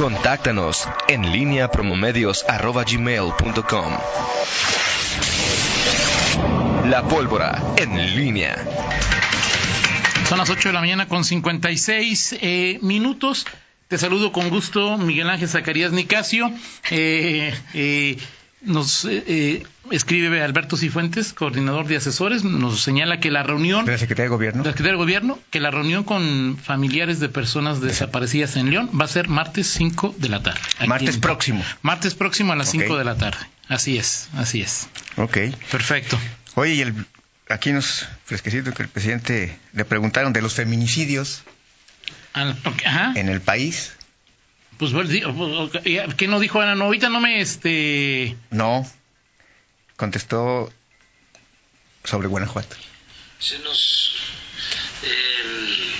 Contáctanos en línea promomedios.com. La pólvora en línea. Son las 8 de la mañana con 56 eh, minutos. Te saludo con gusto, Miguel Ángel Zacarías Nicasio. Eh, eh, nos eh, escribe Alberto Cifuentes, coordinador de asesores, nos señala que la reunión... ¿De la Secretaría de Gobierno? De la Secretaría de Gobierno, que la reunión con familiares de personas desaparecidas en León va a ser martes 5 de la tarde. Martes en, próximo. Martes próximo a las 5 de la tarde. Así es, así es. Ok. Perfecto. Oye, y el, aquí nos fresquecito que el presidente le preguntaron de los feminicidios Al, ajá. en el país. Pues, ¿qué no dijo Ana? No, ahorita no me, este... No, contestó sobre Guanajuato. Se nos eh,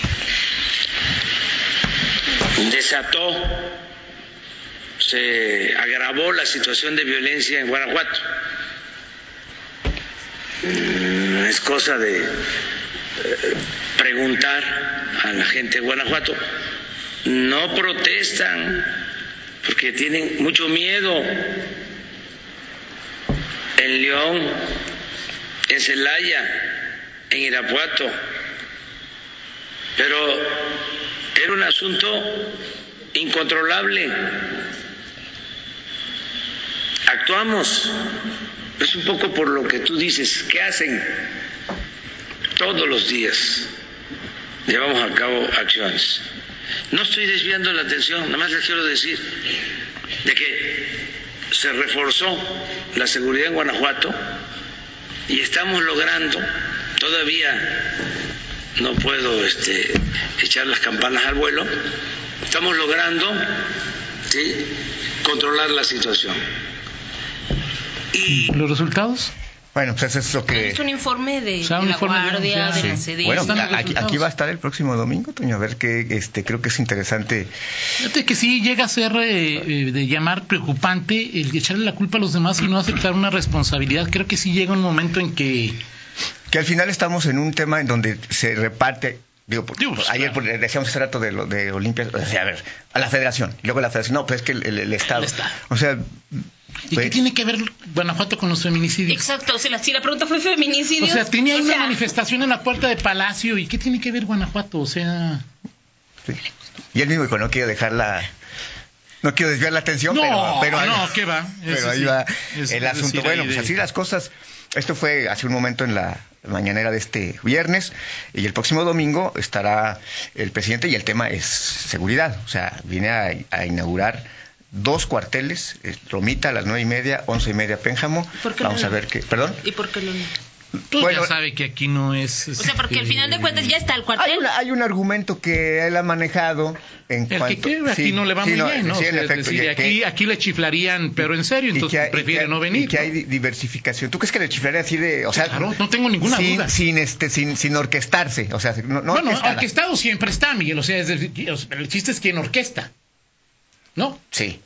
desató, se agravó la situación de violencia en Guanajuato. Mm, es cosa de eh, preguntar a la gente de Guanajuato no protestan porque tienen mucho miedo. En León, en Celaya, en Irapuato. Pero era un asunto incontrolable. Actuamos. Es un poco por lo que tú dices. ¿Qué hacen? Todos los días llevamos a cabo acciones. No estoy desviando la atención, nada más les quiero decir de que se reforzó la seguridad en Guanajuato y estamos logrando, todavía no puedo este, echar las campanas al vuelo, estamos logrando controlar la situación. ¿Y los resultados? Bueno, pues eso es lo que... Es un informe de, O sea, de un la informe de- Guardia, sí. de la CDC. Bueno, aquí, aquí va a estar el próximo domingo, Toño, a ver que este, creo que es interesante. Fíjate que sí llega a ser eh, eh, de llamar preocupante el echarle la culpa a los demás y no aceptar una responsabilidad. Creo que sí llega un momento en que... Que al final estamos en un tema en donde se reparte. Digo, por- Digo, pues, por- ayer claro. por- decíamos hace rato de, lo- de Olimpia, o sea, a ver, a la federación, y luego la federación, no, pues es que el, el- el Estado. Estado. O sea, ¿Y pues, qué tiene que ver Guanajuato con los feminicidios? Exacto, o sea, la- si la pregunta fue O feminicidios. sea, tenía ahí o una sea, manifestación en la puerta de Palacio y ¿qué tiene que ver Guanajuato? O sea... sí. Y él mismo dijo, no quiero dejar la... No quiero desviar la atención, No, pero, pero ahí, no, ¿qué va? pero ahí sí. va Es- el asunto. decir, bueno, pues así las cosas. Esto fue hace un momento en la mañanera de este viernes y el próximo domingo estará el presidente y el tema es seguridad. O sea, viene a, a inaugurar dos cuarteles, eh, Romita a las nueve y media, once y media Pénjamo. ¿Por qué Vamos no? a ver qué. ¿Perdón? ¿Y por qué no? Tú Bueno, ya sabe que aquí no es... O sea, porque al este, final de cuentas ya está el Hay, cuartel. una- hay un argumento que él ha manejado en El que cuanto... quiera, aquí sí, no le va sí, muy bien, ¿no? sí, O en sea, es efecto, decir, y que- aquí, aquí le chiflarían, pero en serio, entonces que hay- prefiere que- no venir. Y que hay di- diversificación. ¿Tú crees que le chiflaría así de, o sea, Claro, no tengo ninguna sin, duda. sin este, sin, sin orquestarse, o sea, no, no bueno, orquestado siempre está, Miguel. O sea, es decir, o sea, el chiste es quien orquesta. ¿No? Sí.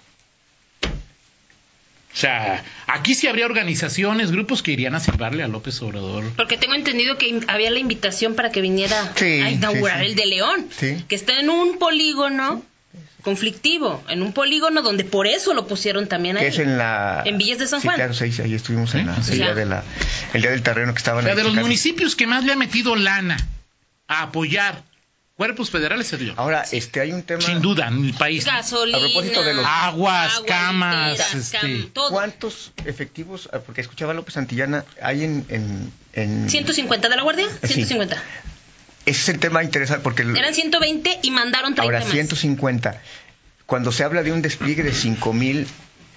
O sea, aquí sí habría organizaciones, grupos que irían a silbarle a López Obrador. Porque tengo entendido que había la invitación para que viniera Sí, a inaugurar sí, sí. el de León. Sí. Que está en un polígono conflictivo, en un polígono donde por eso lo pusieron también ahí. Que es en la En Villas de San Sí, Juan. claro, sí, ahí estuvimos en la, el, día de la, el día del terreno que estaban O sea, ahí de los municipios que más le ha metido lana a apoyar cuerpos federales es León. Ahora, este, hay un tema... Sin duda, en el país. Gasolina. A propósito de los- Aguas, agua, camas, este, cam- todo. ¿Cuántos efectivos, ah, porque escuchaba a López Santillana, hay en... en, en- 150 de la Guardia, Sí. 150. Ese es el tema interesante porque... el- Eran 120 y mandaron 30 Ahora, más. 150. Cuando se habla de un despliegue de 5 mil,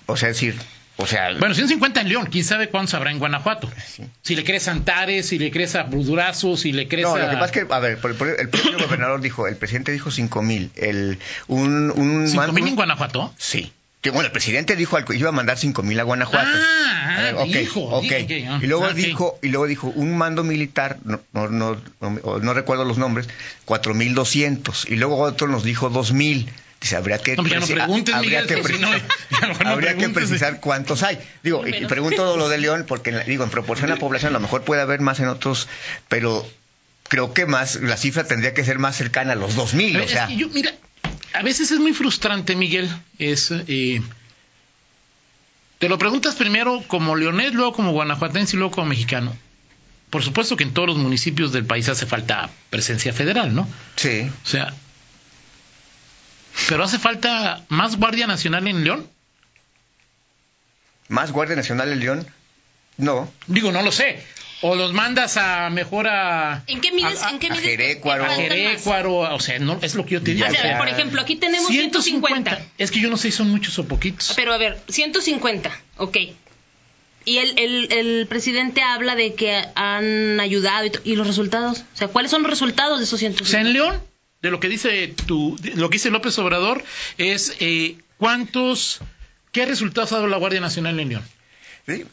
o sea, es decir, o sea, Bueno, 150 en León, quién sabe cuántos habrá en Guanajuato. Sí. Si le crees Antares, si le crees a Budurazo, si le crees no, a... lo que pasa es que, a ver, el propio gobernador dijo, el presidente dijo 5 mil, el, un, un ¿Cinco man- mil un- en Guanajuato? Sí. Que, bueno, el presidente dijo al- iba a mandar 5 mil a Guanajuato. Ah, A ver, ok, dijo, ok. dijo que- ah, y luego ah, dijo, y luego dijo, un mando militar, no, no, no, no- no recuerdo los nombres, 4200. Y luego otro nos dijo 2000. Dice, habría que, No, pues ya no preci- preguntes, habría Miguel, que, que si preci- no, ya mejor no habría que precisar cuántos hay. Digo, y, pregunto lo de León, porque digo, en proporción a la población, a lo mejor puede haber más en otros, pero creo que más, la cifra tendría que ser más cercana a los 2000. A O sea, es que yo, mira, a veces es muy frustrante, Miguel. Es, eh, te lo preguntas primero como leonés, luego como guanajuatense y luego como mexicano. Por supuesto que en todos los municipios del país hace falta presencia federal, ¿no? Sí. O sea, pero hace falta más Guardia Nacional en León. ¿Más Guardia Nacional en León? No. Digo, no lo sé. O los mandas a mejor a. ¿En qué mides? a- ¿En qué a mides? A más? Jerécuaro, o sea, no, es lo que yo te digo. O sea, por ejemplo, aquí tenemos 150. Es que yo no sé si son muchos o poquitos. Pero a ver, 150, ok. Y el, el, el presidente habla de que han ayudado y, y los resultados. O sea, ¿cuáles son los resultados de esos O sea, 150? en León, de lo que dice tu, de lo que dice López Obrador, es eh, cuántos, qué resultados ha dado la Guardia Nacional en León. Sí.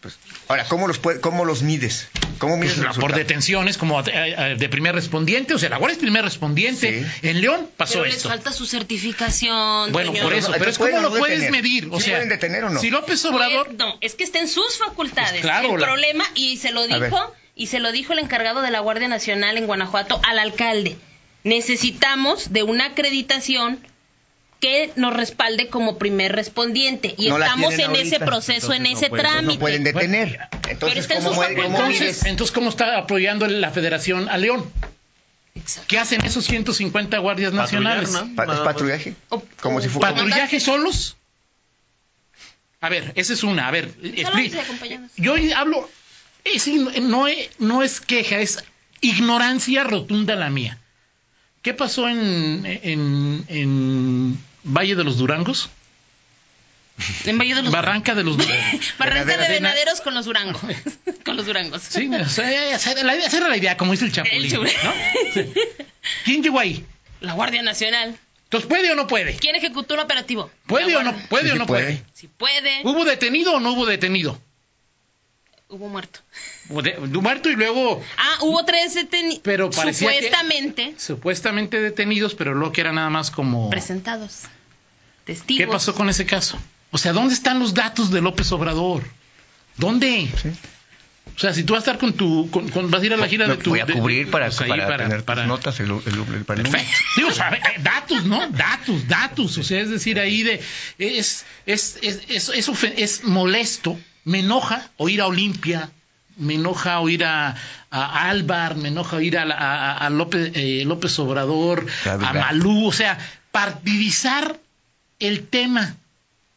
Pues, ahora, ¿cómo los, puede- cómo los mides? ¿Cómo mides Pues, la- por detenciones como eh, eh, de primer respondiente, o sea, la Guardia es primer respondiente. Sí. En León pasó Pero les falta su certificación. Bueno, por eso, pero es ¿pueden cómo lo puedes detener? medir. O ¿Sí sea, pueden detener o no? si López Obrador, Pues, no, es que está en sus facultades. Pues claro, el la- problema, y se lo dijo, y se lo dijo el encargado de la Guardia Nacional en Guanajuato al alcalde. Necesitamos de una acreditación que nos respalde como primer respondiente. Y No estamos en ese proceso, en ese trámite. no pueden detener. Entonces, en ¿cómo, cómo entonces, entonces, ¿cómo está apoyando la federación a León? Exacto. ¿Qué hacen esos 150 guardias nacionales? Patrullar, ¿no? Pa- ¿Es patrullaje? Como si fuera... ¿Patrullaje solos? A ver, esa es una. A ver, yo hablo, es in- no, es, no es queja, es ignorancia rotunda la mía. ¿Qué pasó en, en, en Valle de los Durangos? En Valle de los Barranca de los Durangos. Barranca de Venaderos con los Durangos. con los Durangos. Sí, o sea, esa era la idea, esa era la idea, como dice el Chapulín. El. ¿no? Sí. ¿Quién llegó ahí? La Guardia Nacional. Entonces, ¿puede o no puede? ¿Quién ejecutó el operativo? ¿Puede o no puede? Sí, o no puede. puede? Si puede, ¿Hubo detenido o no hubo detenido? Hubo muerto. Hubo de- muerto y luego Ah, hubo tres detenidos. Pero parecía que- Supuestamente supuestamente detenidos, pero luego que era nada más como... presentados. Testigos. ¿Qué pasó con ese caso? O sea, ¿dónde están los datos de López Obrador? ¿Dónde? O sea, si tú vas a estar con tu... con- con- vas a ir a la gira Lo de tu... voy a de- cubrir para, pues para, tener para- tus notas, el, el, el-. Perfecto. Digo, o sea, eh, datos, ¿no? Datos, datos. O sea, es decir, ahí de. Es, es, es, es, es es molesto. Me enoja oír a Olimpia. Me enoja oír a, a Álvar. Me enoja oír a, a- a López, eh, López Obrador. Claro, A. Malú. O sea, partidizar el tema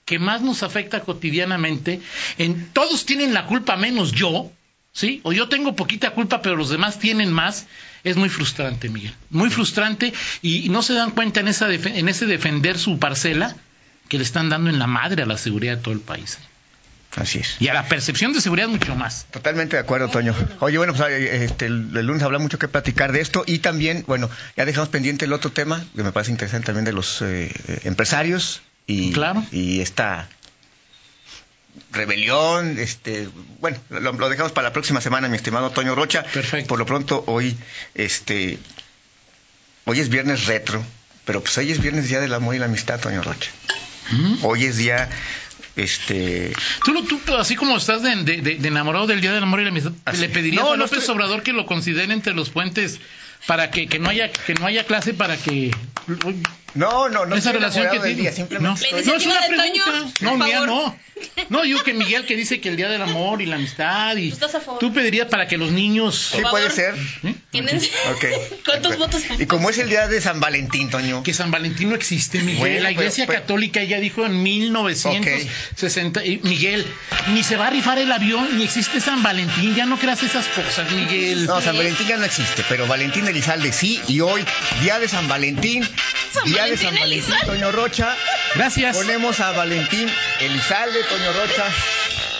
que más nos afecta cotidianamente. En, todos tienen la culpa menos yo. ¿sí? O yo tengo poquita culpa, pero los demás tienen más, es muy frustrante, Miguel. Muy frustrante y, y no se dan cuenta en, esa en ese defender su parcela que le están dando en la madre a la seguridad de todo el país. Así es. Y a la percepción de seguridad mucho más. Totalmente de acuerdo, Toño. Oye, bueno, pues este, el, el lunes habrá mucho que platicar de esto y también, bueno, ya dejamos pendiente el otro tema que me parece interesante también de los eh, eh, empresarios y, Claro. y esta rebelión, este, bueno, lo, lo dejamos para la próxima semana, mi estimado Toño Rocha. Perfecto. Por lo pronto, hoy, este, hoy es viernes retro, pero pues hoy es viernes día del amor y la amistad, Toño Rocha. Hoy es día, este, Tú, tú, así como estás de, de- de- de enamorado del Día del Amor y la Amistad, Así. le pedirías No, a López estoy- Obrador que lo considere entre los puentes para que, que no haya que no haya clase para que no, no, no esa relación que del día, simplemente no, estoy- no, es una pregunta. Toño, no, mía no. No, digo que Miguel que dice que el día del amor y la amistad y Tú estás a favor. tú pedirías para que los niños Sí puede ser. ¿eh? ¿Tienen- Ok. ¿Cuántos votos? Y como es el día de San Valentín, Toño. que San Valentín no existe, Miguel. Bueno, la Iglesia pero- Católica ya dijo en 1960. y Miguel, ni se va a rifar el avión, ni existe San Valentín. Ya no creas esas cosas, Miguel. No, San Valentín ya no existe, pero Valentín Elizalde sí. Y hoy, día de San Valentín, San día de San Valentín, Elizalde. Toño Rocha. Gracias. Ponemos a Valentín Elizalde, Toño Rocha.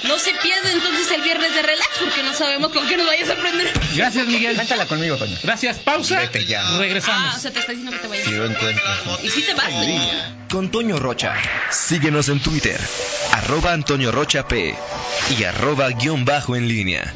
No se pierda entonces el viernes de relax porque no sabemos con qué nos vayas a aprender. Gracias, Miguel. Cántala conmigo, Toño. Gracias. Pausa. Vete ya. Regresamos. Ah, o sea, te está diciendo que te vayas. Si lo encuentras. ¿Y si te vas? Con Toño Rocha. Síguenos en Twitter, arroba Antonio Rocha P y arroba guion bajo en línea.